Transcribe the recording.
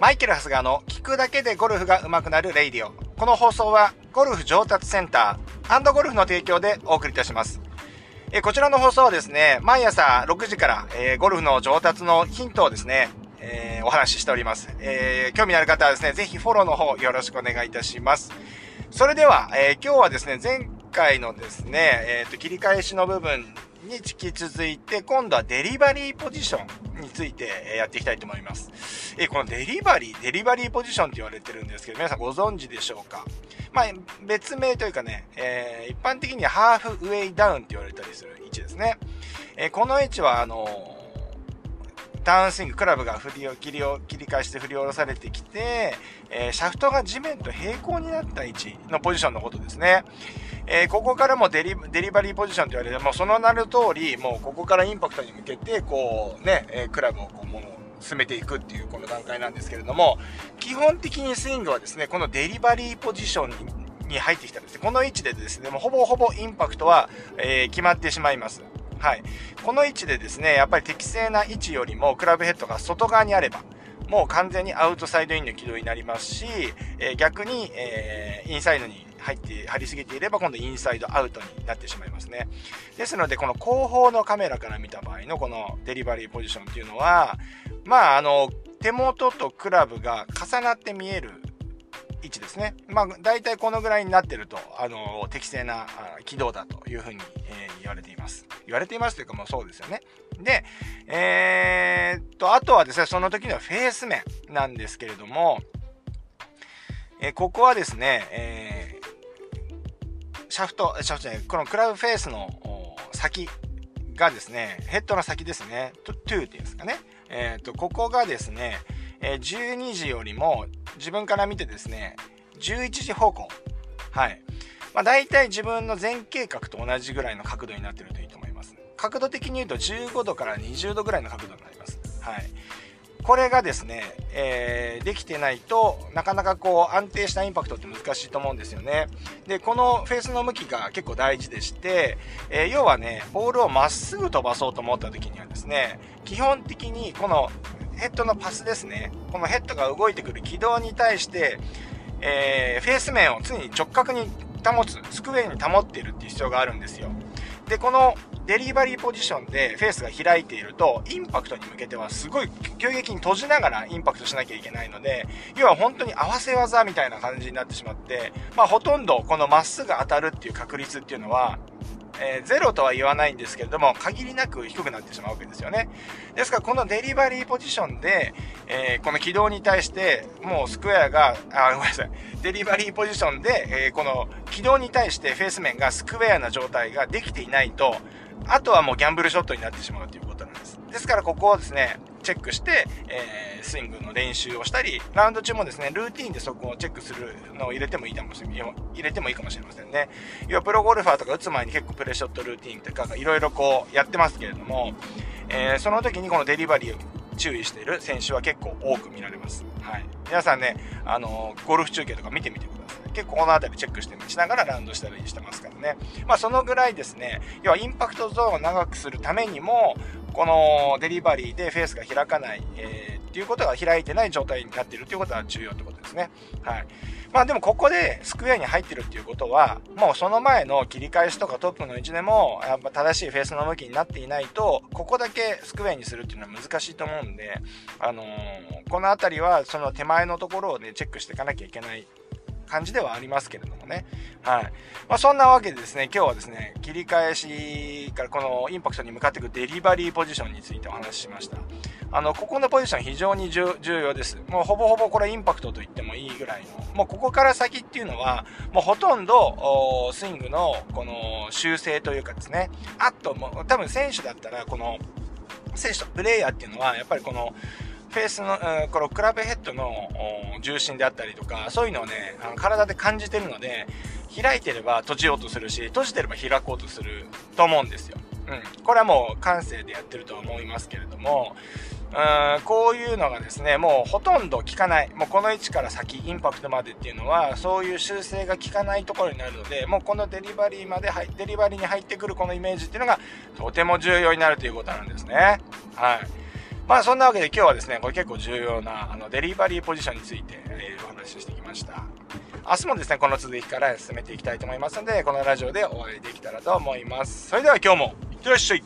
マイケル・ハスガーの聞くだけでゴルフが上手くなる Radio。この放送はゴルフ上達センターゴルフの提供でお送りいたします。えこちらの放送はですね、毎朝6時から、えー、ゴルフの上達のヒントをですね、えー、お話ししております。えー、興味のある方はですね、ぜひフォローの方よろしくお願いいたします。それでは、え今日はですね、前回のですね、えっ、と、切り返しの部分に引き続いて、今度はデリバリーポジションについてやっていきたいと思います。えこのデリバリー、デリバリーポジションって言われてるんですけど、皆さんご存知でしょうか？まあ、別名というかね、えー、一般的にはハーフウェイダウンって言われたりする位置ですね。え、この位置は、あのダウンスイング、クラブが振りを切りを切り返して振り下ろされてきて、えー、シャフトが地面と平行になった位置のポジションのことですね。えー、ここからもデリデリバリーポジションと言われて、もうその名の通り、もうここからインパクトに向けて、こうね、え、クラブをこう、もう進めていくっていうこの段階なんですけれども、基本的にスイングはですね、このデリバリーポジションに入ってきたんですね、この位置でですね、もうほぼほぼインパクトは、えー、決まってしまいます。はい。この位置でですね、やっぱり適正な位置よりもクラブヘッドが外側にあれば、もう完全にアウトサイドインの軌道になりますし、えー、逆に、えー、インサイドに入って、張りすぎていれば今度インサイドアウトになってしまいますね。ですので、この後方のカメラから見た場合のこのデリバリーポジションっていうのは、まあ、あの、手元とクラブが重なって見える位置ですね。まあ、大体このぐらいになってると、あの、適正な軌道だというふうに、えー、言われています。言われていますというか、もうそうですよね。で、えー、っと、あとはですね、その時のフェース面なんですけれども、えー、ここはですね、え、シャフト、シャフトじゃない、このクラブフェースの先がですね、ヘッドの先ですね、トゥーっていうんですかね。えっ、と、ここがですね、え12時よりも自分から見てですね、11時方向。はい。まあ、大体自分の前計画と同じぐらいの角度になってるといいと思います。角度的に言うと15度から20度ぐらいの角度になります。はい。これがですね、えー、できてないとなかなかこう安定したインパクトって難しいと思うんですよね。で、このフェースの向きが結構大事でして、えー、要はね、ボールをまっすぐ飛ばそうと思った時にはですね、基本的にこのヘッドのパスですね。このヘッドが動いてくる軌道に対して、えー、フェース面を常に直角に保つ、スクエアに保っているっていう必要があるんですよ。で、このデリバリーポジションでフェースが開いていると、インパクトに向けてはすごい急激に閉じながらインパクトしなきゃいけないので、要は本当に合わせ技みたいな感じになってしまって、まあほとんどこのまっすぐ当たるっていう確率っていうのは、えー、ゼロとは言わないんですけれども、限りなく低くなってしまうわけですよね。ですから、このデリバリーポジションで、えー、この軌道に対して、もうスクエアが、あ、ごめんなさい。デリバリーポジションで、えー、この軌道に対してフェース面がスクエアな状態ができていないと、あとはもうギャンブルショットになってしまうということなんです。ですから、ここをですね、チェックして、えー、スイングの練習をしたり、ラウンド中もですね、ルーティンでそこをチェックするのを入れてもいいかもしれ入れてもいいかもしれませんね。要はプロゴルファーとか打つ前に結構プレショットルーティンとかいろいろこうやってますけれども、えー、その時にこのデリバリーを注意している選手は結構多く見られます。はい。皆さんね、あのゴルフ中継とか見てみてください。結構この辺りチェックしてしながらラウンドしたりしてますからね。まあそのぐらいですね、要はインパクトゾーンを長くするためにも、このデリバリーでフェースが開かない、えー、っていうことが開いてない状態になっているということは重要ってことですね。はい。まあでもここでスクエアに入ってるっていうことは、もうその前の切り返しとかトップの位置でも、やっぱ正しいフェースの向きになっていないと、ここだけスクエアにするっていうのは難しいと思うんで、あのー、この辺りはその手前のところをね、チェックしていかなきゃいけない感じではありますけれどもね。はい。まあ、そんなわけでですね、今日はですね、切り返しからこのインパクトに向かっていくデリバリーポジションについてお話ししました。あの、ここのポジション非常に重要です。もうほぼほぼこれインパクトと言ってもいいぐらいの、もうここから先っていうのは、もうほとんどスイングのこの修正というかですね、あともう多分選手だったらこの選手とプレイヤーっていうのはやっぱりこのフェースの、このクラブヘッドの重心であったりとか、そういうのをね、あの体で感じてるので、開いてれば閉じようとするし、閉じてれば開こうとすると思うんですよ。うん。これはもう感性でやってるとは思いますけれども、うんこういうのがですね、もうほとんど効かない。もうこの位置から先、インパクトまでっていうのは、そういう修正が効かないところになるので、もうこのデリバリーまで入、デリバリーに入ってくるこのイメージっていうのが、とても重要になるということなんですね。はい。まあそんなわけで今日はですね、これ結構重要なあのデリバリーポジションについて、えー、お話ししてきました。明日もですね、この続きから進めていきたいと思いますので、このラジオでお会いできたらと思います。それでは今日もいってらっしゃい